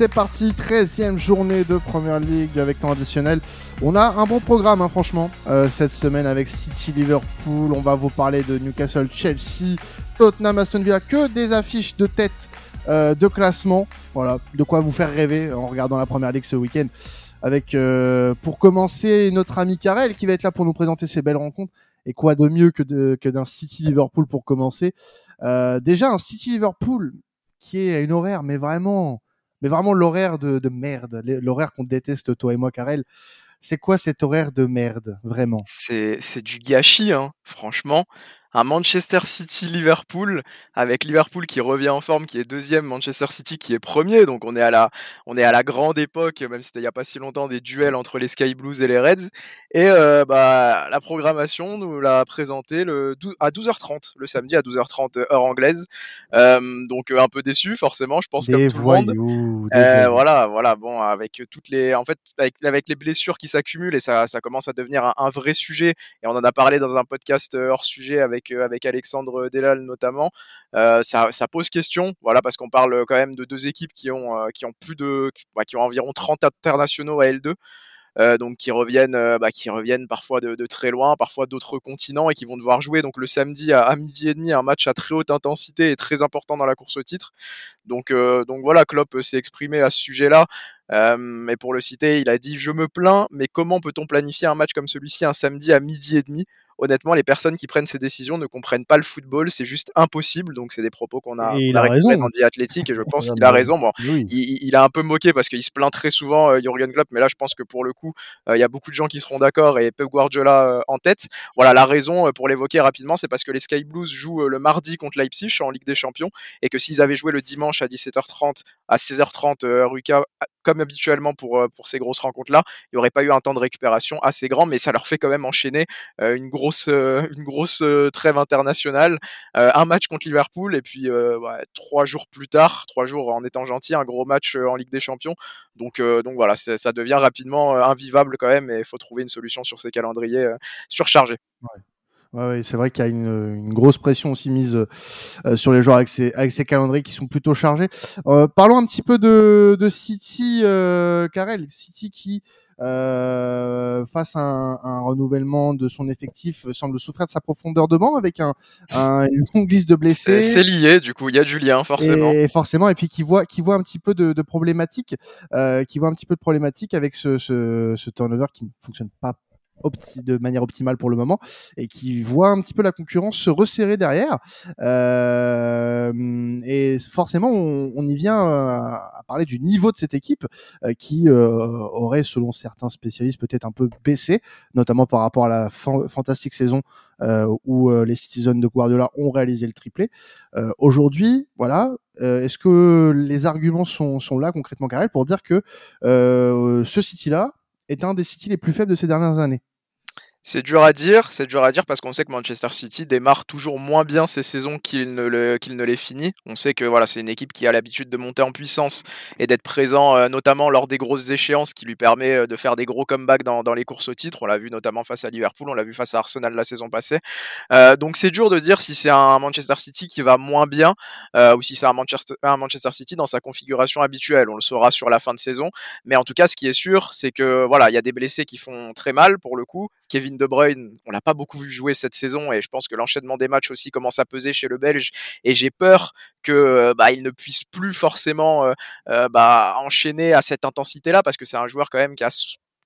c'est parti, 13e journée de Première Ligue avec temps additionnel. On a un bon programme, hein, franchement, euh, cette semaine avec City, Liverpool. On va vous parler de Newcastle, Chelsea, Tottenham, Aston Villa, que des affiches de tête euh, de classement. Voilà, de quoi vous faire rêver en regardant la Première Ligue ce week-end. Avec, euh, pour commencer, notre ami Karel qui va être là pour nous présenter ces belles rencontres. Et quoi de mieux que, que d'un City Liverpool pour commencer? Déjà, un City Liverpool qui est à une horaire, mais vraiment mais vraiment l'horaire de, de merde, l'horaire qu'on déteste toi et moi, Karel. C'est quoi cet horaire de merde, vraiment? C'est du gâchis, hein, franchement un Manchester City Liverpool avec Liverpool qui revient en forme, qui est deuxième, Manchester City qui est premier. Donc on est à la, on est à la grande époque, même si c'était il n'y a pas si longtemps, des duels entre les Sky Blues et les Reds. Et euh, bah, la programmation nous l'a présenté le à 12h30, le samedi à 12h30 heure anglaise. Euh, donc un peu déçu forcément, je pense comme tout le monde. Euh, voilà, voilà. Bon, avec toutes les, en fait, avec, avec les blessures qui s'accumulent et ça, ça commence à devenir un, un, vrai sujet. Et on en a parlé dans un podcast hors sujet avec avec, Alexandre Delal notamment, ça, ça, pose question, voilà, parce qu'on parle quand même de deux équipes qui ont, qui ont plus de, bah, qui ont environ 30 internationaux à L2. donc qui reviennent, bah, qui reviennent parfois de, très loin, parfois d'autres continents et qui vont devoir jouer donc le samedi à, midi et demi un match à très haute intensité et très important dans la course au titre. Donc, donc voilà, Klopp s'est exprimé à ce sujet-là. mais pour le citer, il a dit Je me plains, mais comment peut-on planifier un match comme celui-ci un samedi à midi et demi? Honnêtement, les personnes qui prennent ces décisions ne comprennent pas le football, c'est juste impossible. Donc, c'est des propos qu'on a, on a récupérés dans The Athletic et je pense qu'il a raison. Bon, il, a un peu moqué parce qu'il se plaint très souvent, euh, Jurgen Klopp, mais là, je pense que pour le coup, euh, il y a beaucoup de gens qui seront d'accord et Pep Guardiola euh, en tête. Voilà, la raison pour l'évoquer rapidement, c'est parce que les Sky Blues jouent le mardi contre Leipzig en Ligue des Champions et que s'ils avaient joué le dimanche à 17h30, à 16h30 heure comme habituellement pour, pour ces grosses rencontres-là, il n'y aurait pas eu un temps de récupération assez grand, mais ça leur fait quand même enchaîner une grosse, une grosse trêve internationale, un match contre Liverpool, et puis trois jours plus tard, trois jours en étant gentil, un gros match en Ligue des Champions. Donc, donc voilà, ça devient rapidement invivable quand même, et il faut trouver une solution sur ces calendriers surchargés. C'est vrai qu'il y a une, grosse pression aussi mise euh, sur les joueurs avec ces, avec ces calendriers qui sont plutôt chargés. Euh, parlons un petit peu de, de City, euh, Karel. City qui, euh, face à un, renouvellement de son effectif, semble souffrir de sa profondeur de banc avec un, une longue liste de blessés. C'est lié, du coup, il y a Julien, forcément. Et forcément, et puis qui voit, qui voit un petit peu de, de problématiques, euh, qui voit un petit peu de problématiques avec ce, ce, ce turnover qui ne fonctionne pas de manière optimale pour le moment et qui voit un petit peu la concurrence se resserrer derrière. Euh, et forcément, on, y vient euh, à parler du niveau de cette équipe euh, qui aurait, selon certains spécialistes, peut-être un peu baissé, notamment par rapport à la fantastique saison où les Citizens de Guardiola ont réalisé le triplé. Aujourd'hui, voilà, est-ce que les arguments sont, là concrètement, Karel, pour dire que ce City-là est un des City les plus faibles de ces dernières années? C'est dur à dire, c'est dur à dire parce qu'on sait que Manchester City démarre toujours moins bien ses saisons qu'il ne, les finit. On sait que voilà, c'est une équipe qui a l'habitude de monter en puissance et d'être présent euh, notamment lors des grosses échéances qui lui permet euh, de faire des gros comebacks dans, les courses au titre. On l'a vu notamment face à Liverpool, on l'a vu face à Arsenal la saison passée. Euh, donc c'est dur de dire si c'est un Manchester City qui va moins bien ou si c'est un Manchester, un Manchester City dans sa configuration habituelle. On le saura sur la fin de saison. Mais en tout cas, ce qui est sûr, c'est que voilà, il y a des blessés qui font très mal pour le coup. Kevin De Bruyne, on l'a pas beaucoup vu jouer cette saison et je pense que l'enchaînement des matchs aussi commence à peser chez le Belge et j'ai peur que euh, bah, il ne puisse plus forcément euh, euh, bah, enchaîner à cette intensité-là parce que c'est un joueur quand même qui a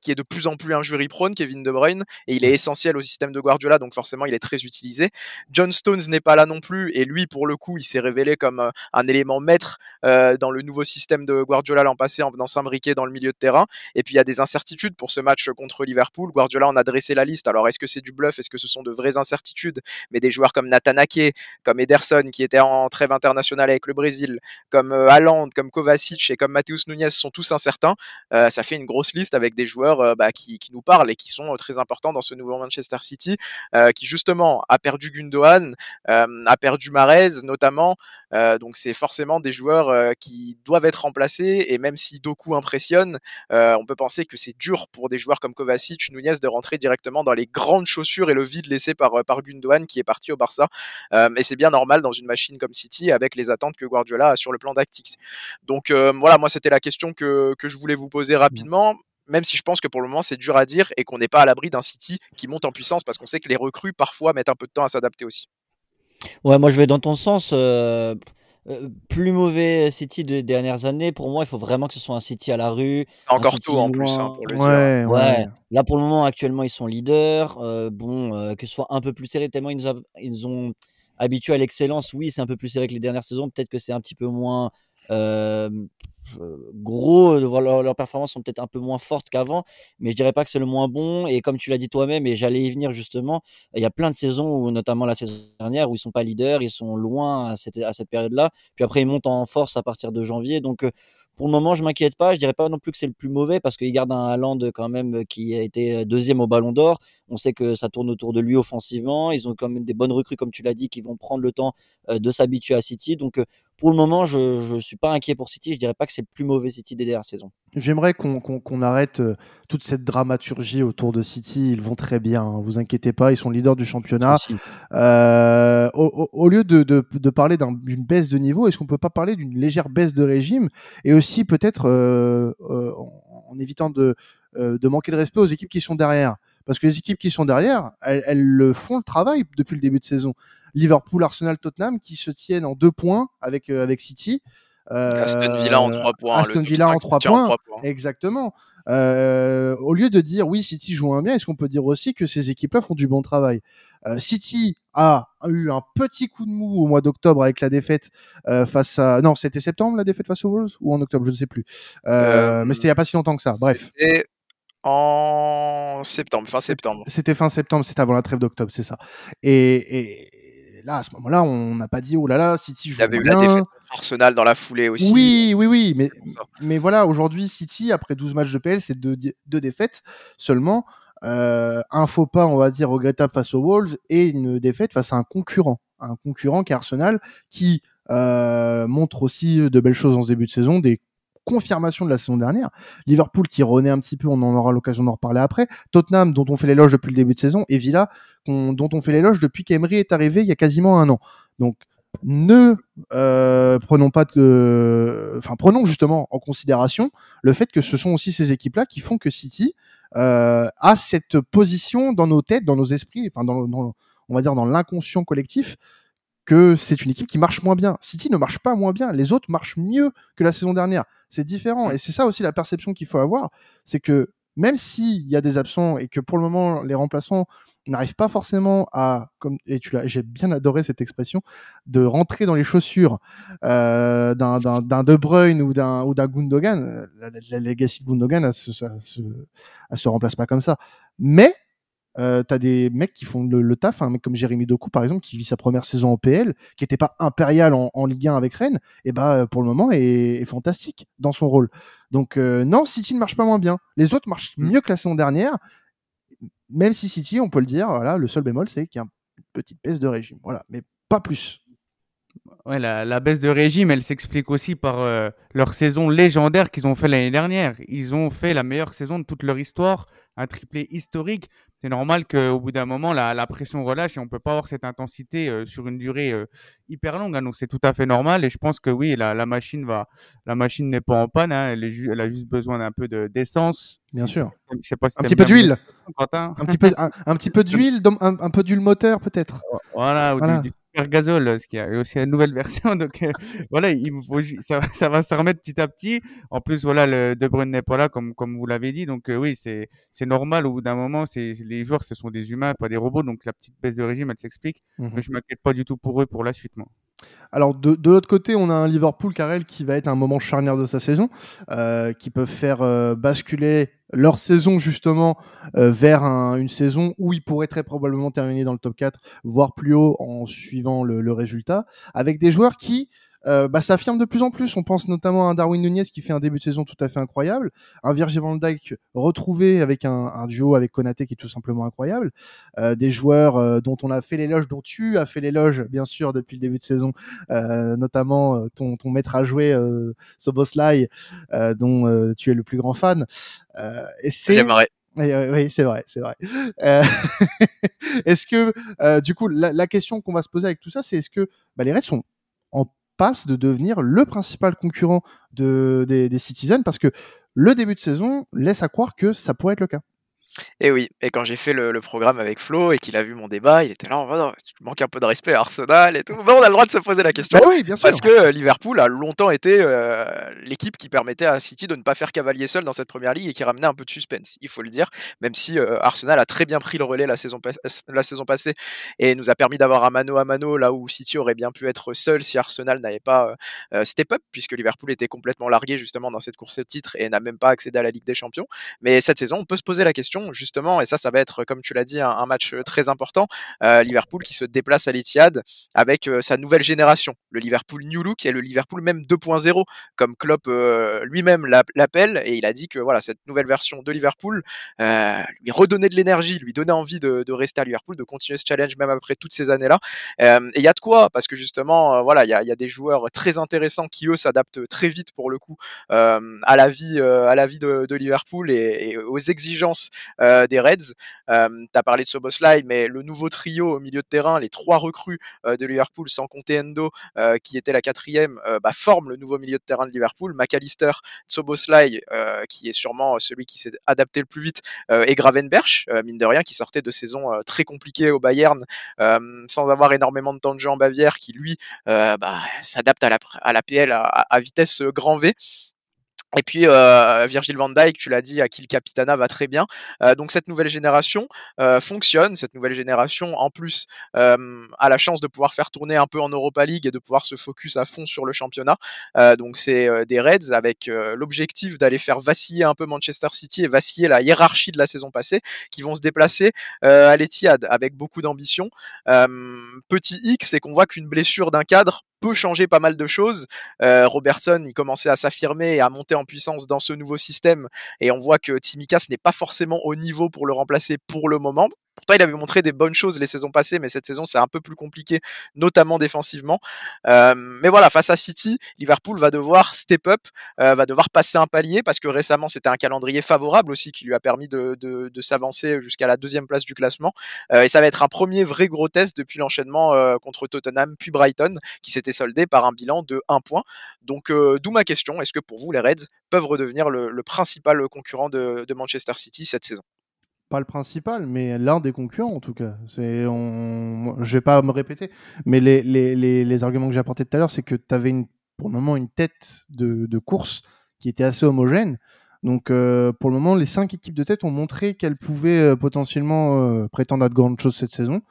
qui est de plus en plus injury prone, Kevin De Bruyne, et il est essentiel au système de Guardiola, donc forcément il est très utilisé. John Stones n'est pas là non plus, et lui pour le coup il s'est révélé comme euh, un élément maître euh, dans le nouveau système de Guardiola l'an passé en venant s'imbriquer dans le milieu de terrain. Et puis il y a des incertitudes pour ce match contre Liverpool. Guardiola en a dressé la liste. Alors est-ce que c'est du bluff? Est-ce que ce sont de vraies incertitudes? Mais des joueurs comme Nathan Ake, comme Ederson qui était en trêve internationale avec le Brésil, comme euh, Haaland, comme Kovacic et comme Mateus Nunez sont tous incertains. ça fait une grosse liste avec des joueurs joueurs bah, qui, qui, nous parlent et qui sont très importants dans ce nouveau Manchester City, qui justement a perdu Gundogan, a perdu Marez notamment. donc c'est forcément des joueurs qui doivent être remplacés et même si Doku impressionne, on peut penser que c'est dur pour des joueurs comme Kovacic, Nunez de rentrer directement dans les grandes chaussures et le vide laissé par, par Gundogan qui est parti au Barça. et c'est bien normal dans une machine comme City avec les attentes que Guardiola a sur le plan tactique. Donc voilà, moi c'était la question que, que je voulais vous poser rapidement même si je pense que pour le moment c'est dur à dire et qu'on n'est pas à l'abri d'un City qui monte en puissance parce qu'on sait que les recrues parfois mettent un peu de temps à s'adapter aussi. Ouais, moi je vais dans ton sens. Euh, euh, plus mauvais City des dernières années, pour moi, il faut vraiment que ce soit un City à la rue. C'est encore tôt en plus hein, pour le ouais, dire. Ouais. Là pour le moment, actuellement, ils sont leaders. Euh, bon, que ce soit un peu plus serré, tellement ils nous, ils nous ont habitués à l'excellence. Oui, c'est un peu plus serré que les dernières saisons. Peut-être que c'est un petit peu moins gros, leurs, performances sont peut-être un peu moins fortes qu'avant, mais je dirais pas que c'est le moins bon. Et comme tu l'as dit toi-même, et j'allais y venir justement, il y a plein de saisons, où, notamment la saison dernière, où ils sont pas leaders, ils sont loin à cette, à cette période-là. Puis après, ils montent en force à partir de janvier. Donc, pour le moment, je m'inquiète pas. Je dirais pas non plus que c'est le plus mauvais parce qu'il garde un Haaland quand même qui a été deuxième au Ballon d'Or. On sait que ça tourne autour de lui offensivement. Ils ont quand même des bonnes recrues, comme tu l'as dit, qui vont prendre le temps de s'habituer à City. Donc, pour le moment, je ne suis pas inquiet pour City. Je dirais pas que c'est le plus mauvais City des dernières saisons. J'aimerais qu'on arrête toute cette dramaturgie autour de City. Ils vont très bien. Hein. Vous inquiétez pas, ils sont leaders du championnat. Euh, au, au, lieu de, de, de parler d'une baisse de niveau, est-ce qu'on peut pas parler d'une légère baisse de régime et aussi peut-être euh, euh, en, évitant de, de manquer de respect aux équipes qui sont derrière? Parce que les équipes qui sont derrière, elles, elles le font le travail depuis le début de saison. Liverpool, Arsenal, Tottenham qui se tiennent en deux points avec, avec City. Aston Villa en trois points. Aston Villa en trois points. Exactement. Euh, au lieu de dire oui, City joue un bien, est-ce qu'on peut dire aussi que ces équipes-là font du bon travail? Euh, City a eu un petit coup de mou au mois d'octobre avec la défaite euh, face à non, c'était septembre la défaite face aux Wolves ou en octobre, je ne sais plus. Euh, mais c'était il y a pas si longtemps que ça. Bref. C'était en septembre, fin septembre. C'était fin septembre, c'était avant la trêve d'octobre, c'est ça. Et, et, là, à ce moment-là, on n'a pas dit oh là là, City joue. Il y avait eu la défaite Arsenal dans la foulée aussi. Oui, oui, oui, mais, mais voilà, aujourd'hui, City, après 12 matchs de PL, c'est deux, deux défaites seulement. Euh, un faux pas, on va dire, regrettable face aux Wolves et une défaite face à un concurrent. Un concurrent qui est Arsenal, qui euh, montre aussi de belles choses en ce début de saison, des confirmation de la saison dernière. Liverpool qui renaît un petit peu, on en aura l'occasion d'en reparler après. Tottenham dont on fait l'éloge depuis le début de saison et Villa dont on fait l'éloge depuis qu'Emery est arrivé il y a quasiment un an. Donc ne euh, prenons pas de, enfin prenons justement en considération le fait que ce sont aussi ces équipes-là qui font que City euh, a cette position dans nos têtes, dans nos esprits, enfin dans, dans on va dire dans l'inconscient collectif que c'est une équipe qui marche moins bien. City ne marche pas moins bien, les autres marchent mieux que la saison dernière. C'est différent et c'est ça aussi la perception qu'il faut avoir, c'est que même s'il y a des absents et que pour le moment les remplaçants n'arrivent pas forcément à, comme et tu l'as, j'ai bien adoré cette expression, de rentrer dans les chaussures euh, d'un, d'un, d'un De Bruyne ou d'un ou d'un Gundogan. La, la, legacy de Gundogan, elle se, se, elle se remplace pas comme ça. Mais euh, t'as des mecs qui font le, taf, un mec comme Jérémy Doku par exemple, qui vit sa première saison en PL, qui n'était pas impérial en, en, Ligue 1 avec Rennes, et bah pour le moment est, est fantastique dans son rôle. Donc euh, non, City ne marche pas moins bien. Les autres marchent mm. mieux que la saison dernière, même si City, on peut le dire, voilà, le seul bémol c'est qu'il y a une petite baisse de régime, voilà, mais pas plus. Ouais, la, la, baisse de régime, elle s'explique aussi par euh, leur saison légendaire qu'ils ont fait l'année dernière. Ils ont fait la meilleure saison de toute leur histoire, un triplé historique c'est normal qu'au bout d'un moment, la, la, pression relâche et on peut pas avoir cette intensité euh, sur une durée euh, hyper longue. Hein, donc c'est tout à fait normal et je pense que oui, la, la machine va, la machine n'est pas en panne. Hein, elle, est elle, a juste besoin d'un peu de d'essence. Bien sûr. Je sais pas si un, petit d'huile. un petit peu un, un petit peu d'huile, un, un, peu d'huile moteur peut-être. Voilà, ou voilà. Du, du Gazole, ce qui a aussi une nouvelle version. Donc euh, voilà, il faut, ça, ça, va se remettre petit à petit. En plus, voilà, le De Bruyne n'est pas là, comme, comme vous l'avez dit. Donc euh, oui, c'est normal. Au bout d'un moment, c'est les joueurs, ce sont des humains, pas des robots. Donc la petite baisse de régime, elle s'explique. Mmh Mais je m'inquiète pas du tout pour eux pour la suite, moi. Alors de, l'autre côté, on a un Liverpool Carrel qui va être un moment charnière de sa saison, euh, qui peut faire euh, basculer leur saison justement euh, vers un, une saison où ils pourraient très probablement terminer dans le top 4, voire plus haut en suivant le, le résultat, avec des joueurs qui euh, bah, ça affirme de plus en plus. On pense notamment à un Darwin Nunez qui fait un début de saison tout à fait incroyable, un Virgil van Dijk retrouvé avec un, un duo avec Konaté qui est tout simplement incroyable, euh, des joueurs euh, dont on a fait l'éloge, dont tu as fait l'éloge bien sûr depuis le début de saison, euh, notamment euh, ton, ton maître à jouer euh, Soboslai, euh, dont euh, tu es le plus grand fan. Euh, et c'est J'aimerais. oui, oui, oui, c'est vrai, c'est vrai. Euh, est-ce que, euh, du coup, la, la question qu'on va se poser avec tout ça, c'est est-ce que bah, les Reds sont passe de devenir le principal concurrent de, des, des Citizens parce que le début de saison laisse à croire que ça pourrait être le cas. Et oui, et quand j'ai fait le, le programme avec Flo et qu'il a vu mon débat, il était là en mode oh, tu manques un peu de respect à Arsenal et tout. Bon, on a le droit de se poser la question. Bah oui, bien sûr. Parce que euh, Liverpool a longtemps été euh, l'équipe qui permettait à City de ne pas faire cavalier seul dans cette première ligue et qui ramenait un peu de suspense, il faut le dire. Même si euh, Arsenal a très bien pris le relais la saison, pas- la saison passée et nous a permis d'avoir un mano à mano là où City aurait bien pu être seul si Arsenal n'avait pas step up, puisque Liverpool était complètement largué justement dans cette course au titre et n'a même pas accédé à la Ligue des Champions. Mais cette saison, on peut se poser la question justement, et ça, ça va être, comme tu l'as dit, un, match euh, très important. Euh, Liverpool qui se déplace à l'Etihad avec euh, sa nouvelle génération, le Liverpool New Look et le Liverpool même 2.0, comme Klopp lui-même l'a- l'appelle, et il a dit que voilà cette nouvelle version de Liverpool lui redonnait de l'énergie, lui donnait envie de, rester à Liverpool, de continuer ce challenge même après toutes ces années-là. Et il y a de quoi, parce que justement, voilà, il y a, des joueurs très intéressants qui eux s'adaptent très vite pour le coup à la vie, à la vie de, Liverpool et aux exigences euh, des Reds. Euh, tu as parlé de Soboslai, mais le nouveau trio au milieu de terrain, les trois recrues euh, de Liverpool, sans compter Endo, euh, qui était la quatrième, euh, bah, forment le nouveau milieu de terrain de Liverpool. McAllister, Soboslai, euh, qui est sûrement celui qui s'est adapté le plus vite, et Gravenberch, mine de rien, qui sortait de saisons très compliquées au Bayern, sans avoir énormément de temps de jeu en Bavière, qui lui bah, s'adapte à la, à la PL à, à vitesse grand V. Et puis euh, Virgil van Dijk, tu l'as dit, à qui le Capitana va très bien. Euh, donc cette nouvelle génération euh, fonctionne. Cette nouvelle génération, en plus, euh, a la chance de pouvoir faire tourner un peu en Europa League et de pouvoir se focus à fond sur le championnat. Euh, donc c'est euh, des Reds avec l'objectif d'aller faire vaciller un peu Manchester City et vaciller la hiérarchie de la saison passée, qui vont se déplacer à l'Etihad avec beaucoup d'ambition. Petit X, c'est qu'on voit qu'une blessure d'un cadre peut changer pas mal de choses. Euh, Robertson, il commençait à s'affirmer et à monter en puissance dans ce nouveau système. Et on voit que Timikas n'est pas forcément au niveau pour le remplacer pour le moment. Pourtant, il avait montré des bonnes choses les saisons passées, mais cette saison, c'est un peu plus compliqué, notamment défensivement. Euh, mais voilà, face à City, Liverpool va devoir step up, euh, va devoir passer un palier, parce que récemment, c'était un calendrier favorable aussi qui lui a permis de, s'avancer jusqu'à la deuxième place du classement. Euh, et ça va être un premier vrai gros test depuis l'enchaînement contre Tottenham, puis Brighton, qui s'était soldé par un bilan de 1 point. Donc, d'où ma question, est-ce que pour vous, les Reds peuvent redevenir le, principal concurrent de Manchester City cette saison? Pas le principal, mais l'un des concurrents en tout cas. C'est, on... Je vais pas me répéter, mais les, arguments que j'ai apportés tout à l'heure, c'est que tu avais pour le moment une tête de, course qui était assez homogène. Donc euh, pour le moment, les cinq équipes de tête ont montré qu'elles pouvaient euh, potentiellement euh, prétendre à de grandes choses cette saison.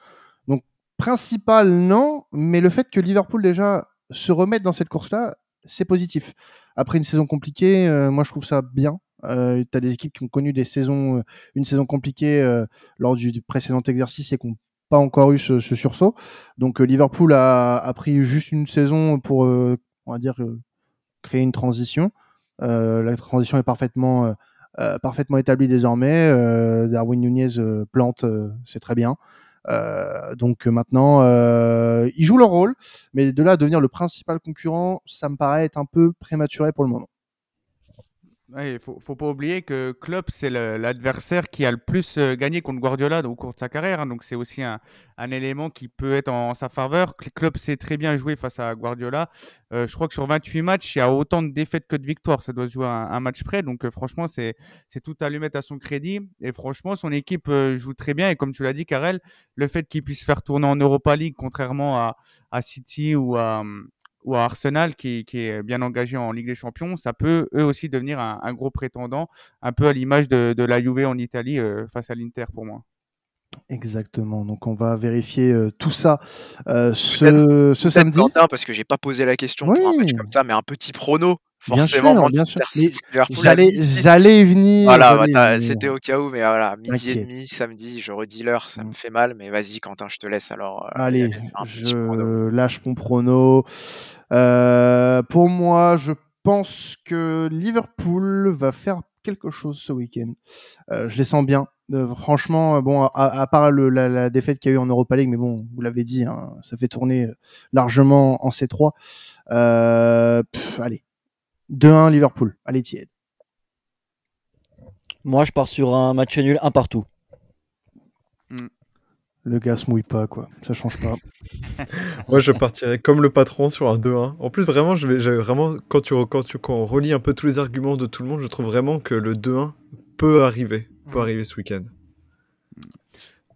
Donc principal, non, mais le fait que Liverpool déjà se remette dans cette course-là, c'est positif. Après une saison compliquée, moi je trouve ça bien. Euh, tu as des équipes qui ont connu des saisons, euh, une saison compliquée euh, lors du, précédent exercice et qui n'ont pas encore eu ce, sursaut. Donc Liverpool a, pris juste une saison pour, on va dire, créer une transition. La transition est parfaitement, établie désormais. Darwin Nunez plante, c'est très bien. Donc maintenant, ils jouent leur rôle, mais de là à devenir le principal concurrent, ça me paraît être un peu prématuré pour le moment. Il faut, faut pas oublier que Klopp, c'est l'adversaire qui a le plus euh, gagné contre Guardiola au cours de sa carrière. Hein, donc c'est aussi un, élément qui peut être en, sa faveur. Klopp sait très bien jouer face à Guardiola. Euh, je crois que sur 28 matchs, il y a autant de défaites que de victoires. Ça doit se jouer un, un match près. Donc euh, franchement, c'est tout à lui mettre à son crédit. Et franchement, son équipe joue très bien. Et comme tu l'as dit, Karel, le fait qu'il puisse faire tourner en Europa League, contrairement à, à City ou à, ou à Arsenal qui, est bien engagé en Ligue des Champions, ça peut eux aussi devenir un, un gros prétendant, un peu à l'image de, de, la Juve en Italie euh, face à l'Inter pour moi. Exactement. Donc on va vérifier euh, tout ça euh, ce, ce samedi. Quentin, parce que j'ai pas posé la question oui. pour un match comme ça, mais un petit prono. Forcément, bien sûr, bien sûr. J'allais, y venir. Voilà, bah, c'était au cas où, mais voilà, midi et demi, samedi, je redis l'heure, ça mm. me fait mal, mais vas-y, Quentin, je te laisse alors. Allez, je lâche mon prono. Euh, pour moi, je pense que Liverpool va faire quelque chose ce week-end. Euh, je les sens bien. Euh, franchement, bon, à, à part le, la, la, défaite qu'il y a eu en Europa League, mais bon, vous l'avez dit, hein, ça fait tourner largement en C3. Pff, allez, 2-1 Liverpool. Allez, tiède. Moi, je pars sur un match nul, un partout. Mm. Le gars se mouille pas, quoi. Ça change pas. Moi, je partirais comme le patron sur un 2-1. En plus, vraiment, je vais, vraiment, quand, tu, quand, tu, quand on relie un peu tous les arguments de tout le monde, je trouve vraiment que le 2-1 peut arriver, peut arriver ce week-end.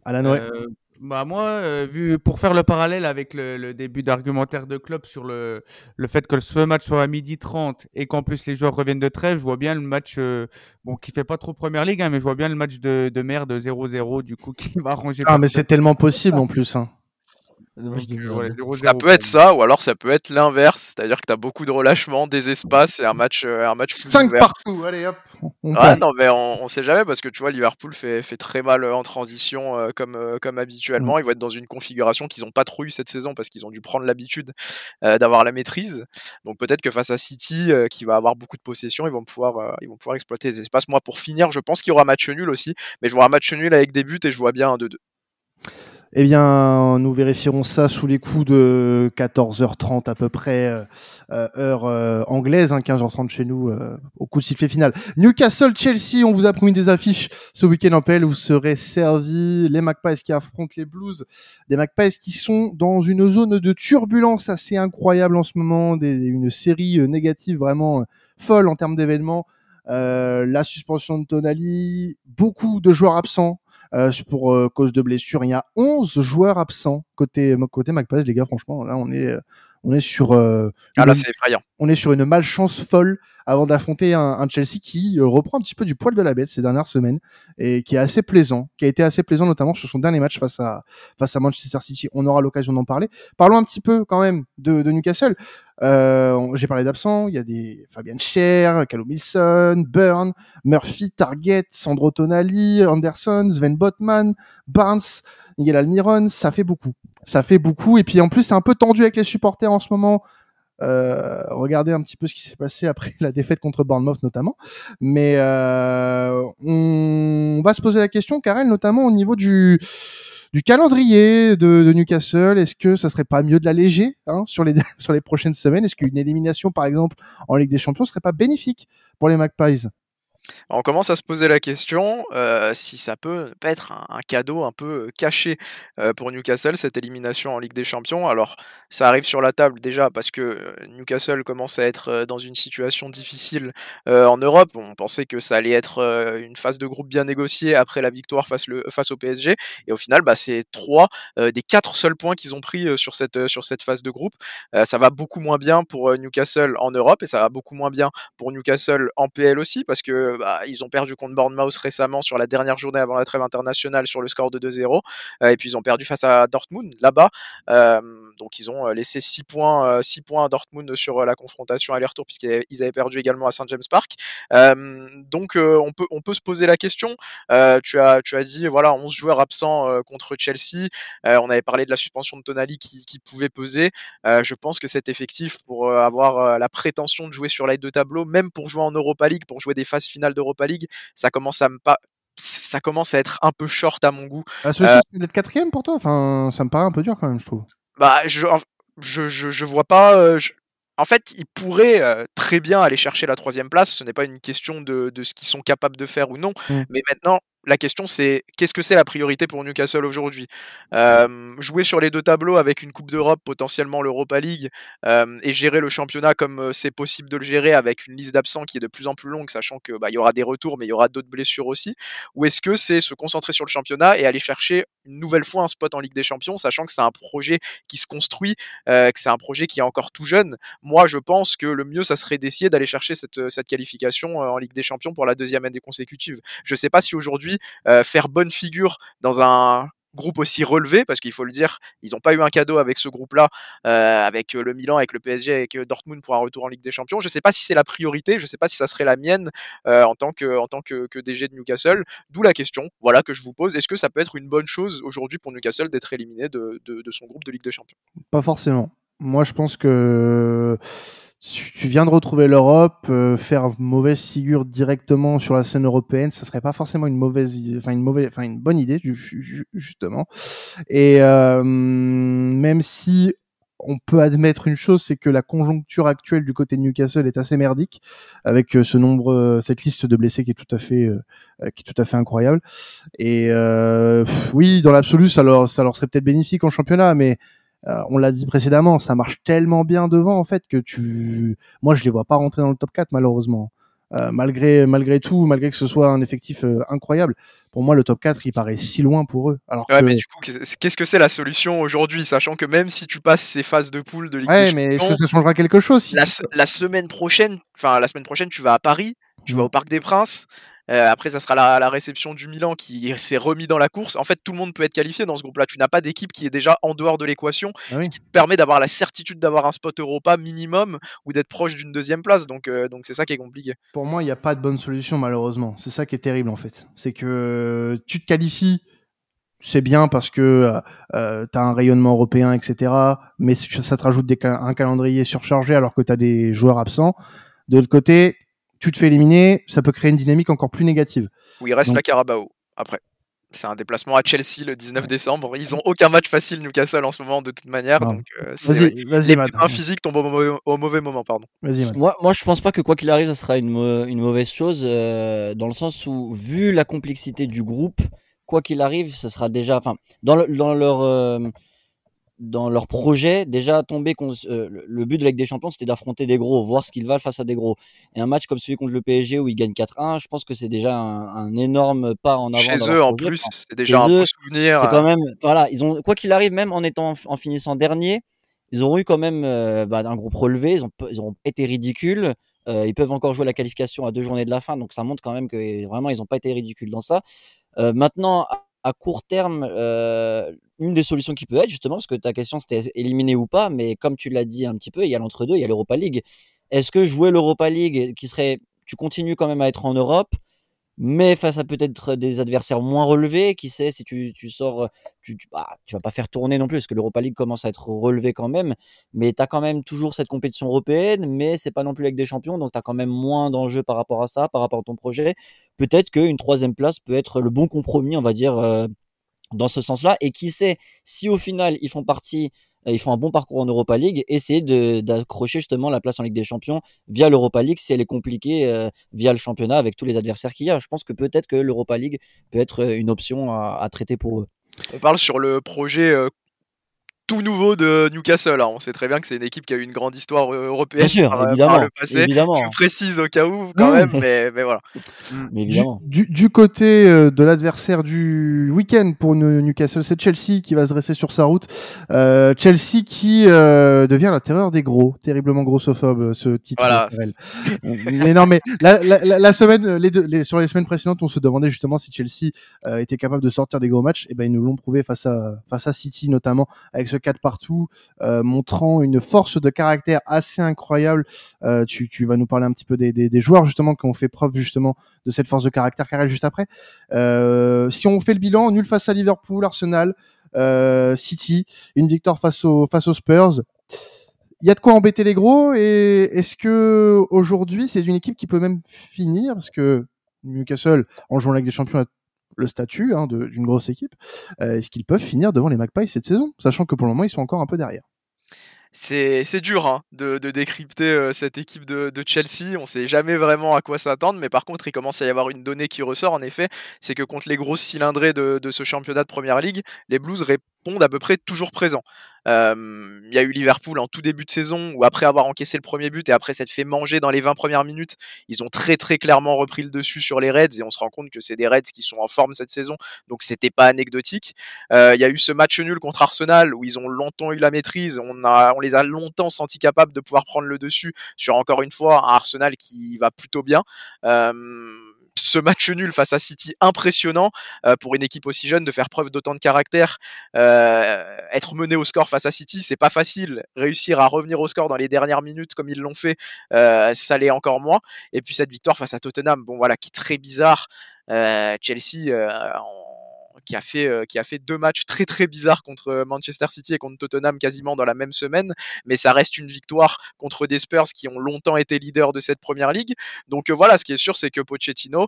Alan, ouais. Euh, bah moi, euh, vu pour faire le parallèle avec le, le début d'argumentaire de Klopp sur le, le fait que ce match soit à midi 30 et qu'en plus les joueurs reviennent de trêve, je vois bien le match, euh, bon, qui fait pas trop première ligue, hein, mais je vois bien le match de, de merde 0-0, du coup, qui va arranger. Ah, mais c'est tellement possible en plus. Hein. Ça peut être ça, ou alors ça peut être l'inverse, c'est-à-dire que tu as beaucoup de relâchement, des espaces et un match, euh, un match 5 partout, allez hop. Ah non, mais on, on, sait jamais parce que tu vois, Liverpool fait, fait très mal en transition euh, comme, euh, comme habituellement. Mm. Ils vont être dans une configuration qu'ils n'ont pas trop eu cette saison parce qu'ils ont dû prendre l'habitude euh, d'avoir la maîtrise. Donc peut-être que face à City, euh, qui va avoir beaucoup de possession, ils vont, pouvoir, euh, ils vont pouvoir exploiter les espaces. Moi, pour finir, je pense qu'il y aura match nul aussi, mais je vois un match nul avec des buts et je vois bien un 2-2. Eh bien, nous vérifierons ça sous les coups de 14h30 à peu près, euh, heure euh, anglaise, hein, 15h30 chez nous, euh, au coup de sifflet final. Newcastle-Chelsea, on vous a promis des affiches ce week-end en PL, vous serez servis. Les Magpies qui affrontent les Blues, des Magpies qui sont dans une zone de turbulence assez incroyable en ce moment, des, une série négative vraiment folle en termes d'événements. la suspension de Tonali, beaucoup de joueurs absents, euh, pour euh, cause de blessure. Il y a 11 joueurs absents côté côté Magpies, les gars. Franchement, là, on est on est sur euh, ah là, c'est effrayant. On est sur une malchance folle avant d'affronter un, un, Chelsea qui reprend un petit peu du poil de la bête ces dernières semaines et qui est assez plaisant, qui a été assez plaisant notamment sur son dernier match face à face à Manchester City. On aura l'occasion d'en parler. Parlons un petit peu quand même de, de Newcastle. Euh, J'ai parlé d'absents. Il y a des Fabian Scher, Callum Wilson, Burn, Murphy, Target, Sandro Tonali, Anderson, Sven Botman, Barnes, Miguel Almiron. Ça fait beaucoup. Ça fait beaucoup. Et puis en plus, c'est un peu tendu avec les supporters en ce moment. Euh, regardez un petit peu ce qui s'est passé après la défaite contre Bournemouth notamment. Mais euh, on va se poser la question, Karel, notamment au niveau du du calendrier de, de Newcastle. Est-ce que ça serait pas mieux de l'alléger hein, sur les sur les prochaines semaines? Est-ce qu'une élimination, par exemple, en Ligue des Champions, serait pas bénéfique pour les Magpies? On commence à se poser la question euh, si ça peut pas être un, cadeau un peu caché euh, pour Newcastle, cette élimination en Ligue des Champions. Alors, ça arrive sur la table déjà parce que Newcastle commence à être dans une situation difficile euh, en Europe. On pensait que ça allait être euh, une phase de groupe bien négociée après la victoire face, le, face au PSG. Et au final, bah, c'est trois des quatre seuls points qu'ils ont pris sur, cette, sur cette phase de groupe. ça va beaucoup moins bien pour Newcastle en Europe et ça va beaucoup moins bien pour Newcastle en PL aussi parce bah, ils ont perdu contre Bournemouth récemment sur la dernière journée avant la trêve internationale sur le score de 2-0. Euh, et puis ils ont perdu face à Dortmund là-bas. Euh, donc ils ont laissé 6 points, 6 points à Dortmund sur la confrontation aller-retour puisqu'ils avaient perdu également à St James Park. donc on, peut, on peut se poser la question. tu, as, tu as dit voilà 11 joueurs absents contre Chelsea. on avait parlé de la suspension de Tonali qui, qui pouvait peser. je pense que cet effectif pour avoir la prétention de jouer sur l'aide de tableau, même pour jouer en Europa League, pour jouer des phases finales d'Europa League, ça commence à me pas ça commence à être un peu short à mon goût. Ah, euh, d'être quatrième pour toi Enfin, ça me paraît un peu dur quand même, je trouve. Bah, je, je, je, je vois pas. Euh, je... En fait, ils pourraient euh, très bien aller chercher la troisième place. Ce n'est pas une question de, de ce qu'ils sont capables de faire ou non. Mmh. Mais maintenant, la question c'est qu'est-ce que c'est la priorité pour Newcastle aujourd'hui? Jouer sur les deux tableaux avec une Coupe d'Europe, potentiellement l'Europa League, et gérer le championnat comme c'est possible de le gérer avec une liste d'absents qui est de plus en plus longue, sachant qu'il bah, y aura des retours, mais il y aura d'autres blessures aussi Ou est-ce que c'est se concentrer sur le championnat et aller chercher une nouvelle fois un spot en Ligue des Champions, sachant que c'est un projet qui se construit, que c'est un projet qui est encore tout jeune? Moi, je pense que le mieux, ça serait d'essayer d'aller chercher cette, cette qualification en Ligue des Champions pour la deuxième année consécutive. Je ne sais pas si aujourd'hui euh, faire bonne figure dans un groupe aussi relevé, parce qu'il faut le dire, ils n'ont pas eu un cadeau avec ce groupe-là, euh, avec le Milan, avec le PSG, avec Dortmund pour un retour en Ligue des Champions. Je ne sais pas si c'est la priorité, je ne sais pas si ça serait la mienne euh, en tant, que, en tant que, que DG de Newcastle. D'où la question, voilà, que je vous pose. Est-ce que ça peut être une bonne chose aujourd'hui pour Newcastle d'être éliminé de, de, son groupe de Ligue des Champions? Pas forcément. Moi, je pense que tu viens de retrouver l'Europe, euh, faire mauvaise figure directement sur la scène européenne, ça serait pas forcément une mauvaise, enfin une mauvaise, enfin une bonne idée justement. Et euh, même si on peut admettre une chose, c'est que la conjoncture actuelle du côté de Newcastle est assez merdique, avec euh, ce nombre, cette liste de blessés qui est tout à fait, qui est tout à fait incroyable. Et oui, dans l'absolu, ça leur, ça leur serait peut-être bénéfique en championnat, mais euh, on l'a dit précédemment, ça marche tellement bien devant en fait que tu, moi je les vois pas rentrer dans le top 4 malheureusement. Euh, malgré malgré tout, malgré que ce soit un effectif euh, incroyable, pour moi le top 4 il paraît si loin pour eux. Alors ouais, mais du coup, qu'est-ce que c'est la solution aujourd'hui, sachant que même si tu passes ces phases de poule de Ligue ouais, mais est-ce que ça changera quelque chose la, semaine prochaine, enfin la semaine prochaine, tu vas à Paris, tu vas mmh. au Parc des Princes. Euh, après, ça sera la, réception du Milan qui s'est remis dans la course. En fait, tout le monde peut être qualifié dans ce groupe-là. Tu n'as pas d'équipe qui est déjà en dehors de l'équation, ah ce qui te permet d'avoir la certitude d'avoir un spot Europa minimum ou d'être proche d'une deuxième place. Donc, euh, donc c'est ça qui est compliqué. Pour moi, il n'y a pas de bonne solution, malheureusement. C'est ça qui est terrible, en fait. C'est que tu te qualifies c'est bien parce que euh, tu as un rayonnement européen, etc. Mais ça te rajoute un calendrier surchargé alors que tu as des joueurs absents. De l'autre côté, tu te fais éliminer, ça peut créer une dynamique encore plus négative. Oui, il reste la Carabao après. C'est un déplacement à Chelsea le 19 décembre. Ils ont aucun match facile Newcastle en ce moment de toute manière. Donc euh, vas-y, vas-y, les physiques tombent au mauvais, moment, pardon. Moi, moi, je pense pas que quoi qu'il arrive, ça sera une, une mauvaise chose euh, dans le sens où, vu la complexité du groupe, quoi qu'il arrive, ça sera déjà, enfin, dans, dans leur euh, dans leur projet, déjà tombé euh, le but de la Ligue des Champions, c'était d'affronter des gros, voir ce qu'ils valent face à des gros. Et un match comme celui contre le PSG où ils gagnent 4-1, je pense que c'est déjà un, énorme pas en avant. Chez eux, en plus, c'est déjà un bon souvenir. C'est quand même, voilà, ils ont, quoi qu'il arrive, même en étant en finissant dernier, ils ont eu quand même euh, bah, un groupe relevé, ils ont, ils ont été ridicules. Euh, ils peuvent encore jouer la qualification à deux journées de la fin, donc ça montre quand même que vraiment ils n'ont pas été ridicules dans ça. maintenant, à court terme, euh, une des solutions qui peut être, justement, parce que ta question c'était éliminer ou pas, mais comme tu l'as dit un petit peu, il y a l'entre-deux, il y a l'Europa League. Est-ce que jouer l'Europa League, qui serait, tu continues quand même à être en Europe, mais face à peut-être des adversaires moins relevés, qui sait si tu, tu sors, tu, tu, bah, tu vas pas faire tourner non plus, parce que l'Europa League commence à être relevé quand même, mais tu as quand même toujours cette compétition européenne, mais c'est pas non plus avec des champions, donc tu as quand même moins d'enjeux par rapport à ça, par rapport à ton projet. Peut-être qu'une troisième place peut être le bon compromis, on va dire, euh, dans ce sens-là, et qui sait si au final ils font partie ils font un bon parcours en Europa League, essayer d'accrocher justement la place en Ligue des Champions via l'Europa League si elle est compliquée euh, via le championnat avec tous les adversaires qu'il y a. Je pense que peut-être que l'Europa League peut être euh, une option à, traiter pour eux. On parle sur le projet tout nouveau de Newcastle. Hein. On sait très bien que c'est une équipe qui a eu une grande histoire euh, européenne Bien sûr, par, évidemment, le passé. Évidemment. Je précise au cas où quand même, mais, mais, voilà. Mais évidemment. Du, du, côté euh, de l'adversaire du week-end pour Newcastle, c'est Chelsea qui va se dresser sur sa route. Euh, Chelsea qui euh, devient la terreur des gros, terriblement grossophobe ce titre. Voilà. mais non, mais la, la, la semaine, les, deux, les sur les semaines précédentes, on se demandait justement si Chelsea était capable de sortir des gros matchs. Et ben ils nous l'ont prouvé face à face à City notamment avec ce 4 partout, euh, montrant une force de caractère assez incroyable. Euh, tu, vas nous parler un petit peu des, joueurs justement qui ont fait preuve justement de cette force de caractère, Karel, juste après. Euh, si on fait le bilan, nul face à Liverpool, Arsenal, City, une victoire face aux, Spurs. Il y a de quoi embêter les gros et est-ce que aujourd'hui c'est une équipe qui peut même finir? Parce que Newcastle en jouant avec des champions le statut hein, d'une grosse équipe, euh, est-ce qu'ils peuvent finir devant les Magpies cette saison, sachant que pour le moment ils sont encore un peu derrière? C'est dur hein, de, décrypter euh, cette équipe de, Chelsea. On sait jamais vraiment à quoi s'attendre, mais par contre, il commence à y avoir une donnée qui ressort en effet c'est que contre les grosses cylindrées de, de, ce championnat de première ligue, les Blues à peu près toujours présents. Il y a eu Liverpool en tout début de saison où après avoir encaissé le premier but et après s'être fait manger dans les 20 premières minutes, ils ont très très clairement repris le dessus sur les Reds et on se rend compte que c'est des Reds qui sont en forme cette saison, donc c'était pas anecdotique. Il y a eu ce match nul contre Arsenal où ils ont longtemps eu la maîtrise, on, a, on les a longtemps sentis capables de pouvoir prendre le dessus sur encore une fois un Arsenal qui va plutôt bien ce match nul face à City impressionnant euh, pour une équipe aussi jeune de faire preuve d'autant de caractère. Euh, être mené au score face à City, c'est pas facile. Réussir à revenir au score dans les dernières minutes comme ils l'ont fait, euh, ça l'est encore moins. Et puis cette victoire face à Tottenham, bon voilà, qui est très bizarre. Chelsea qui a fait euh, qui a fait deux matchs très très bizarres contre Manchester City et contre Tottenham quasiment dans la même semaine, mais ça reste une victoire contre des Spurs qui ont longtemps été leaders de cette première ligue. Donc voilà, ce qui est sûr, c'est que Pochettino,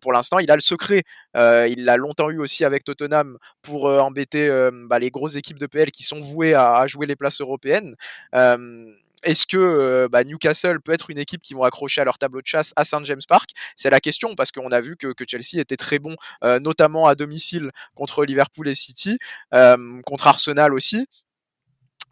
pour l'instant, il a le secret. il l'a longtemps eu aussi avec Tottenham pour embêter bah, les grosses équipes de PL qui sont vouées à jouer les places européennes. Est-ce que euh, bah, Newcastle peut être une équipe qui vont accrocher à leur tableau de chasse à St James Park? C'est la question parce qu'on a vu que, Chelsea était très bon, euh, notamment à domicile contre Liverpool et City, euh, contre Arsenal aussi.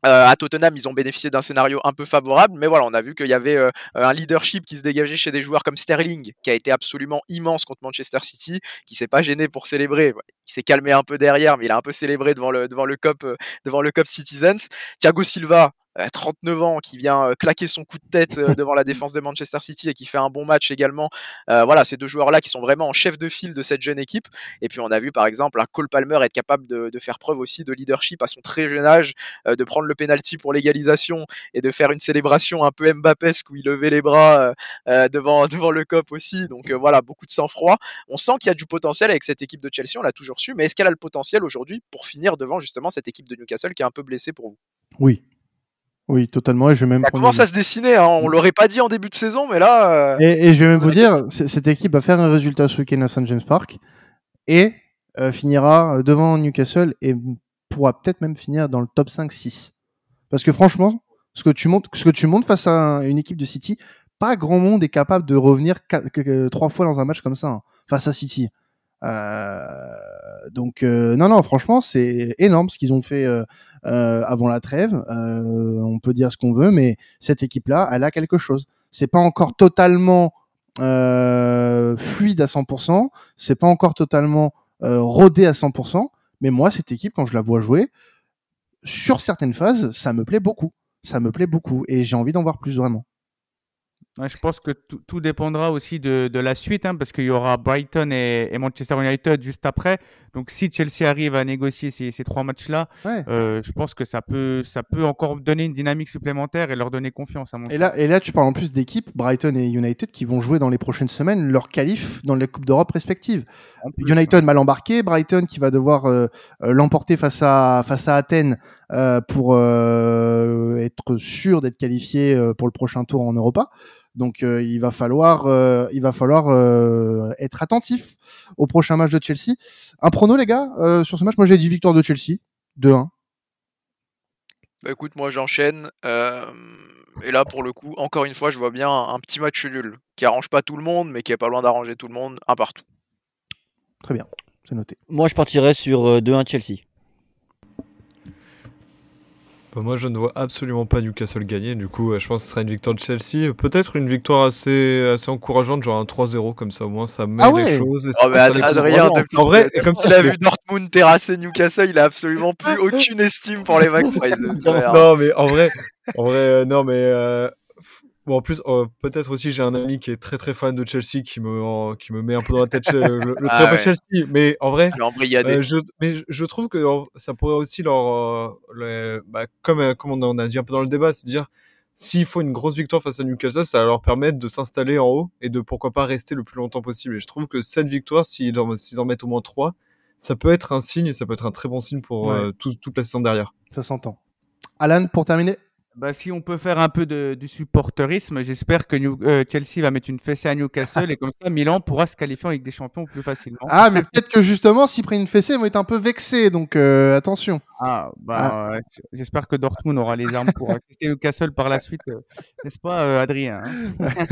à Tottenham, ils ont bénéficié d'un scénario un peu favorable, mais voilà, on a vu qu'il y avait un leadership qui se dégageait chez des joueurs comme Sterling, qui a été absolument immense contre Manchester City, qui s'est pas gêné pour célébrer. Il s'est calmé un peu derrière, mais il a un peu célébré devant le devant le Cup devant le Cup Citizens. Thiago Silva, 39 ans, qui vient claquer son coup de tête devant la défense de Manchester City et qui fait un bon match également. voilà, ces deux joueurs-là qui sont vraiment en chef de file de cette jeune équipe. Et puis on a vu par exemple un Cole Palmer être capable de, faire preuve aussi de leadership à son très jeune âge, de prendre le penalty pour l'égalisation et de faire une célébration un peu Mbappesque où il levait les bras devant, devant le COP aussi. Donc voilà, beaucoup de sang-froid. On sent qu'il y a du potentiel avec cette équipe de Chelsea, on l'a toujours mais est-ce qu'elle a le potentiel aujourd'hui pour finir devant justement cette équipe de Newcastle qui est un peu blessée pour vous? Oui, oui, totalement. Et je vais même ça commence à se dessiner. Hein? On l'aurait pas dit en début de saison, mais là. Euh, et, je vais même vous dire, cette équipe va faire un résultat ce week-end à St James Park et euh, finira euh, devant Newcastle et pourra peut-être même finir dans le top 5-6. Parce que franchement, ce que tu montes, ce que tu montes face à une équipe de City, pas grand monde est capable de revenir trois fois dans un match comme ça hein, face à City. Donc non, non, franchement, c'est énorme ce qu'ils ont fait euh, avant la trêve. Euh, on peut dire ce qu'on veut, mais cette équipe-là, elle a quelque chose. C'est pas encore totalement euh, fluide à 100%, c'est pas encore totalement rodé à 100%, mais moi, cette équipe, quand je la vois jouer, sur certaines phases, ça me plaît beaucoup. Ça me plaît beaucoup et j'ai envie d'en voir plus vraiment je pense que tout, dépendra aussi de, la suite, hein, parce qu'il y aura Brighton et, Manchester United juste après. Donc, si Chelsea arrive à négocier ces, trois matchs-là, euh, je pense que ça peut, ça peut encore donner une dynamique supplémentaire et leur donner confiance. À mon et, là, et là, tu parles en plus d'équipes, Brighton et United, qui vont jouer dans les prochaines semaines leur qualif dans les Coupes d'Europe respectives. United mal embarqué, Brighton qui va devoir euh, euh, l'emporter face à, face à Athènes pour être sûr d'être qualifié pour le prochain tour en Europa. Donc euh, il va falloir, euh, il va falloir euh, être attentif au prochain match de Chelsea. Un prono les gars sur ce match, moi j'ai dit victoire de Chelsea 2-1. Bah écoute, moi j'enchaîne. et là pour le coup, encore une fois, je vois bien un, petit match nul qui arrange pas tout le monde, mais qui est pas loin d'arranger tout le monde, un partout. Très bien, c'est noté. Moi je partirais sur 2-1 Chelsea. Bah, moi, je ne vois absolument pas Newcastle gagner. Du coup, je pense que ce sera une victoire de Chelsea. Peut-être une victoire assez, assez encourageante, genre un 3-0, comme ça, au moins, ça met ah les choses. Et oh, Adrien, en vrai, comme s'il a vu Dortmund terrasser Newcastle, il a absolument plus aucune estime pour les Magpies. non, mais en vrai, en vrai, euh, non, mais euh, Bon, en plus, euh, peut-être aussi, j'ai un ami qui est très très fan de Chelsea qui me, qui me met un peu dans la tête le, le ah Chelsea. Mais en vrai, euh, je, mais je trouve que ça pourrait aussi leur. Euh, bah, comme, comme on a dit un peu dans le débat, c'est dire s'il faut une grosse victoire face à Newcastle, ça va leur permettre de s'installer en haut et de pourquoi pas rester le plus longtemps possible. Et je trouve que cette victoire, s'ils en, en mettent au moins trois, ça peut être un signe et ça peut être un très bon signe pour toute la saison derrière. Ça s'entend. Alan, pour terminer? Bah, si on peut faire un peu de, du supporterisme, j'espère que euh, Chelsea va mettre une fessée à Newcastle et comme ça, Milan pourra se qualifier avec des champions plus facilement. Ah, mais peut-être que justement, s'ils prennent une fessée, ils vont être un peu vexés, donc euh, attention. Ah, bah, ah. j'espère que Dortmund aura les armes pour assister Newcastle par la suite, euh, n'est-ce pas, Adrien hein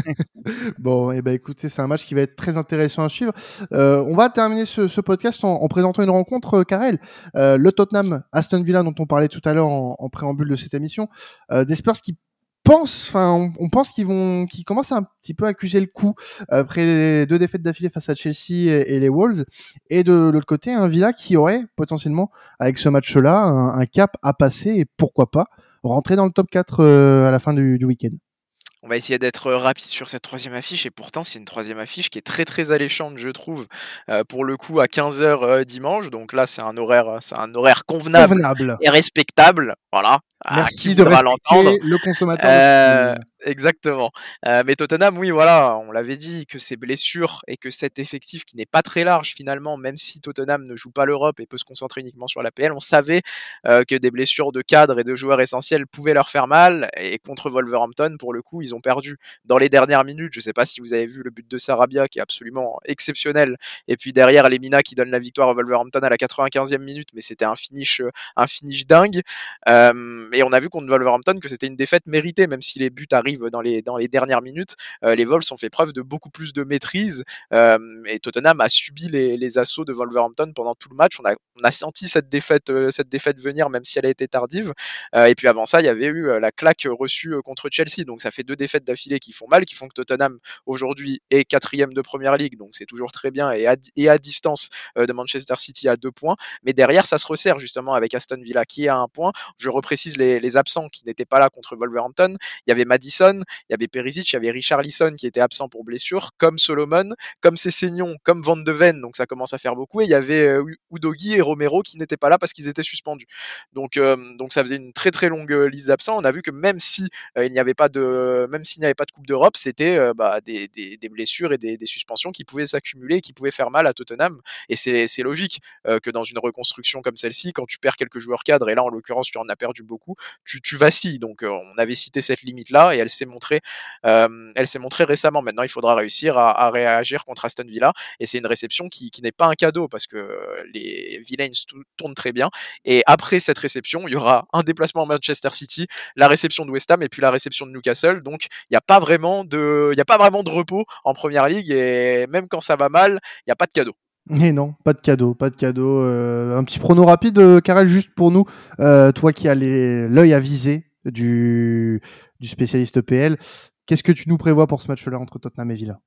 Bon, et eh ben écoutez, c'est un match qui va être très intéressant à suivre. on va terminer ce, podcast en, présentant une rencontre, Karel. le Tottenham Aston Villa, dont on parlait tout à l'heure en, en préambule de cette émission. Euh, des Spurs qui pensent, enfin, on, pense qu'ils vont, qu'ils commencent à un petit peu accuser le coup après les deux défaites d'affilée face à Chelsea et, les Wolves, et de l'autre côté un Villa qui aurait potentiellement, avec ce match-là, un, cap à passer et pourquoi pas rentrer dans le top 4 euh, à la fin du week-end. On va essayer d'être rapide sur cette troisième affiche et pourtant c'est une troisième affiche qui est très très alléchante je trouve euh, pour le coup à 15h euh, dimanche. Donc là c'est un horaire c'est un horaire convenable, et respectable. Voilà. Merci de respecter le consommateur Exactement. Euh, mais Tottenham, oui, voilà, on l'avait dit que ces blessures et que cet effectif qui n'est pas très large finalement, même si Tottenham ne joue pas l'Europe et peut se concentrer uniquement sur la PL, on savait euh, que des blessures de cadres et de joueurs essentiels pouvaient leur faire mal. Et contre Wolverhampton, pour le coup, ils ont perdu dans les dernières minutes. Je ne sais pas si vous avez vu le but de Sarabia qui est absolument exceptionnel. Et puis derrière, Lemina qui donne la victoire à Wolverhampton à la 95e minute, mais c'était un finish, euh, un finish dingue. et on a vu contre Wolverhampton que c'était une défaite méritée, même si les buts arrivent dans les, dans les dernières minutes. Euh, les Wolves ont fait preuve de beaucoup plus de maîtrise euh, et Tottenham a subi les, les, assauts de Wolverhampton pendant tout le match. On a, on a senti cette défaite, euh, cette défaite venir, même si elle a été tardive. et puis avant ça, il y avait eu la claque reçue contre Chelsea. Donc ça fait deux défaites d'affilée qui font mal, qui font que Tottenham aujourd'hui est quatrième de Première Ligue. Donc c'est toujours très bien et à, et à distance de Manchester City à deux points. Mais derrière, ça se resserre justement avec Aston Villa qui est à un point. Je reprécise les, les absents qui n'étaient pas là contre Wolverhampton. Il y avait Madison, il y avait Perisic, il y avait Richard Lisson qui était absent pour blessure, comme Solomon, comme Cessignon, comme Van de Ven, donc ça commence à faire beaucoup. Et il y avait euh, Udogi et Romero qui n'étaient pas là parce qu'ils étaient suspendus. Donc, euh, donc ça faisait une très très longue euh, liste d'absents. On a vu que même si il n'y avait pas de, même s'il n'y avait pas de Coupe d'Europe, c'était bah, des, des, blessures et des, des suspensions qui pouvaient s'accumuler et qui pouvaient faire mal à Tottenham. Et c'est logique que dans une reconstruction comme celle-ci, quand tu perds quelques joueurs cadres, et là en l'occurrence tu en as perdu beaucoup, tu, tu vacilles. Donc on avait cité cette limite là et elle s'est montrée, euh, elle s'est montrée récemment. Maintenant, il faudra réussir à, réagir contre Aston Villa et c'est une réception qui, n'est pas un cadeau parce que les Villains tournent très bien. Et après cette réception, il y aura un déplacement à Manchester City, la réception de West Ham et puis la réception de Newcastle. Donc, il n'y a pas vraiment de, il a pas vraiment de repos en première ligue et même quand ça va mal, il n'y a pas de cadeau. Et non, pas de cadeau, pas de cadeau. Euh, un petit prono rapide, euh, Karel, juste pour nous, euh, toi qui as l'œil avisé du, spécialiste PL. Qu'est-ce que tu nous prévois pour ce match-là entre Tottenham et Villa?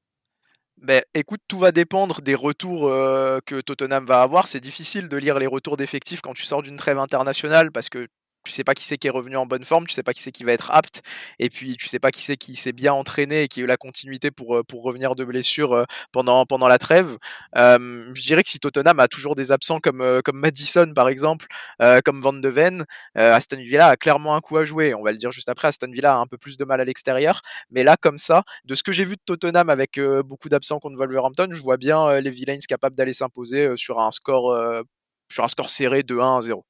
Ben, écoute, tout va dépendre des retours euh, que Tottenham va avoir. C'est difficile de lire les retours d'effectifs quand tu sors d'une trêve internationale parce que tu sais pas qui c'est qui est revenu en bonne forme, tu sais pas qui c'est qui va être apte, et puis tu sais pas qui c'est qui s'est bien entraîné et qui a eu la continuité pour, euh, pour revenir de blessure euh, pendant, pendant la trêve. Euh, je dirais que si Tottenham a toujours des absents comme, comme Madison par exemple, comme Van de Ven, Aston Villa a clairement un coup à jouer. On va le dire juste après, Aston Villa a un peu plus de mal à l'extérieur, mais là comme ça, de ce que j'ai vu de Tottenham avec beaucoup d'absents contre Wolverhampton, je vois bien les Villains capables d'aller s'imposer sur un sur un score serré de 1 à 0.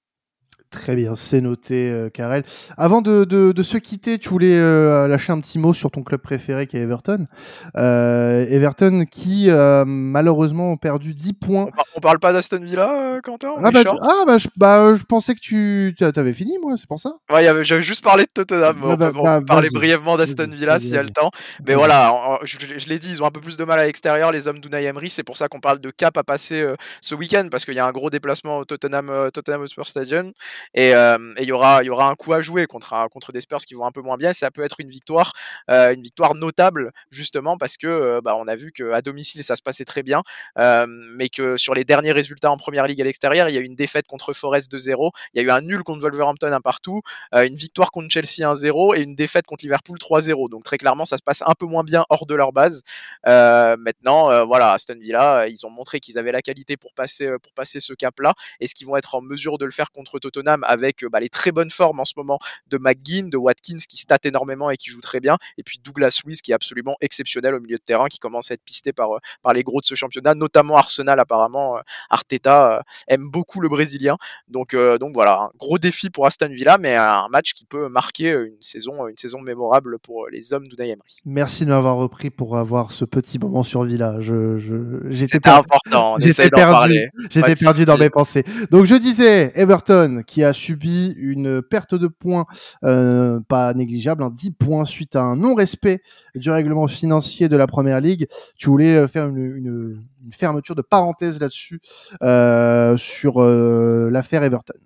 Très bien, c'est noté, euh, Karel. Avant de, de, de, se quitter, tu voulais euh, lâcher un petit mot sur ton club préféré qui est Everton. Euh, Everton qui, euh, malheureusement, ont perdu 10 points. On, parle pas d'Aston Villa, Quentin Ah, bah, ah bah, je, bah, je pensais que tu avais fini, moi, c'est pour ça Ouais, j'avais juste parlé de Tottenham. Bah, on bah, peut bah, parler brièvement d'Aston Villa s'il y a le temps. Mais voilà, je, je l'ai dit, ils ont un peu plus de mal à l'extérieur, les hommes d'Unai Emery. C'est pour ça qu'on parle de cap à passer ce week-end, parce qu'il y a un gros déplacement au Tottenham, Tottenham Hotspur Stadium. Et il y aura, un coup à jouer contre, des Spurs qui vont un peu moins bien. Ça peut être une victoire, une victoire notable justement parce que bah, on a vu qu'à domicile ça se passait très bien, mais que sur les derniers résultats en première ligue à l'extérieur, il y a eu une défaite contre Forest 2-0, il y a eu un nul contre Wolverhampton un partout, une victoire contre Chelsea 1-0 et une défaite contre Liverpool 3-0. Donc très clairement, ça se passe un peu moins bien hors de leur base. maintenant, voilà, Aston Villa, ils ont montré qu'ils avaient la qualité pour passer, pour passer ce cap-là. Est-ce qu'ils vont être en mesure de le faire contre Tottenham avec bah, les très bonnes formes en ce moment de McGinn, de Watkins qui stat énormément et qui joue très bien, et puis Douglas Luiz qui est absolument exceptionnel au milieu de terrain, qui commence à être pisté par, euh, par les gros de ce championnat, notamment Arsenal apparemment. Euh, Arteta euh, aime beaucoup le Brésilien, donc, donc voilà, un gros défi pour Aston Villa, mais un match qui peut marquer une saison, une saison mémorable pour les hommes d'Unai Emery. Merci de m'avoir repris pour avoir ce petit moment sur Villa. Je, j'étais important, j'étais perdu, j'étais perdu dans mes pensées. Donc je disais Everton qui a subi une perte de points euh, pas négligeable, 10 hein, points suite à un non-respect du règlement financier de la Première Ligue. Tu voulais euh, faire une, fermeture de parenthèse là-dessus euh, sur l'affaire Everton.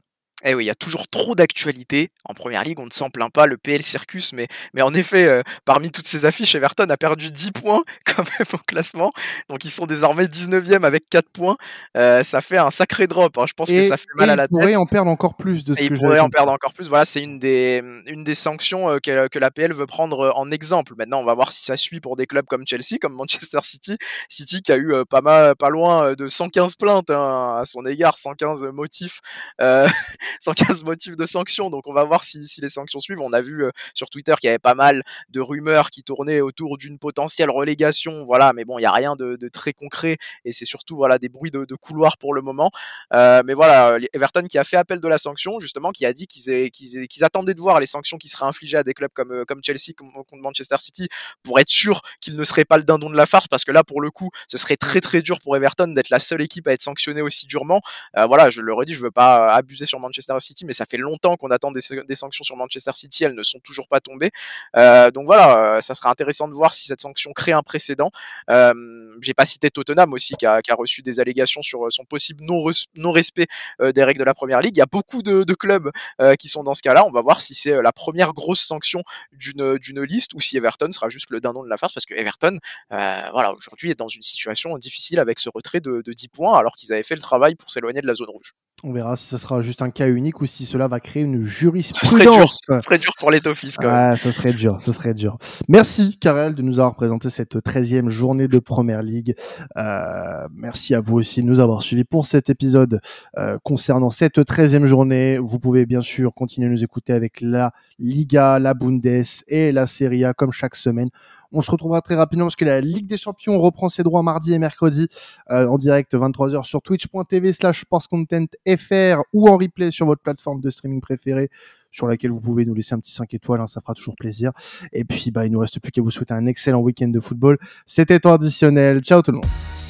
Eh oui, il y a toujours trop d'actualités. En première ligue, on ne s'en plaint pas, le PL Circus, mais, mais en effet, euh, parmi toutes ces affiches, Everton a perdu 10 points quand même au classement. Donc ils sont désormais 19e avec 4 points. Euh, ça fait un sacré drop. Hein. Je pense que ça fait mal à la tête. Ils pourraient en perdre encore plus de ce et que Ils pourraient en perdre encore plus. Voilà, c'est une des, une des sanctions euh, que, que la PL veut prendre en exemple. Maintenant, on va voir si ça suit pour des clubs comme Chelsea, comme Manchester City. City qui a eu pas, mal, pas loin de 115 plaintes hein, à son égard, 115 motifs sans 15 motifs de sanctions. Donc on va voir si, si les sanctions suivent. On a vu sur Twitter qu'il y avait pas mal de rumeurs qui tournaient autour d'une potentielle relégation. Voilà, mais bon, il n'y a rien de, de, très concret et c'est surtout voilà des bruits de, de couloir pour le moment. mais voilà, Everton qui a fait appel de la sanction, justement, qui a dit qu'ils qu'ils attendaient de voir les sanctions qui seraient infligées à des clubs comme, comme Chelsea, comme contre Manchester City, pour être sûr qu'ils ne seraient pas le dindon de la farce, parce que là, pour le coup, ce serait très très dur pour Everton d'être la seule équipe à être sanctionnée aussi durement. Euh, voilà, je le redis, je veux pas abuser sur Manchester City, mais ça fait longtemps qu'on attend des, sanctions sur Manchester City, elles ne sont toujours pas tombées. Euh, donc voilà, euh, ça sera intéressant de voir si cette sanction crée un précédent. J'ai pas cité Tottenham aussi, qui a, reçu des allégations sur son possible non-respect des règles de la première ligue. Il y a beaucoup de, clubs qui sont dans ce cas-là. On va voir si c'est la première grosse sanction d'une liste ou si Everton sera juste le dindon de la farce parce que Everton, voilà, aujourd'hui est dans une situation difficile avec ce retrait de, de 10 points alors qu'ils avaient fait le travail pour s'éloigner de la zone rouge. On verra si ce sera juste un cas unique ou si cela va créer une jurisprudence. Ce serait dur, pour les Tofis quand même. ça serait dur, ça serait dur. Merci Karel de nous avoir présenté cette 13e journée de Première Ligue. Euh, merci à vous aussi de nous avoir suivis pour cet épisode euh, concernant cette 13e journée. Vous pouvez bien sûr continuer à nous écouter avec la Liga, la Bundes et la Serie A comme chaque semaine. On se retrouvera très rapidement parce que la Ligue des Champions reprend ses droits mardi et mercredi euh, en direct 23h sur twitch.tv slash sportscontentfr ou en replay sur votre plateforme de streaming préférée sur laquelle vous pouvez nous laisser un petit 5 étoiles, hein, ça fera toujours plaisir. Et puis, bah, il nous reste plus qu'à vous souhaiter un excellent week-end de football. C'était traditionnel. Ciao tout le monde.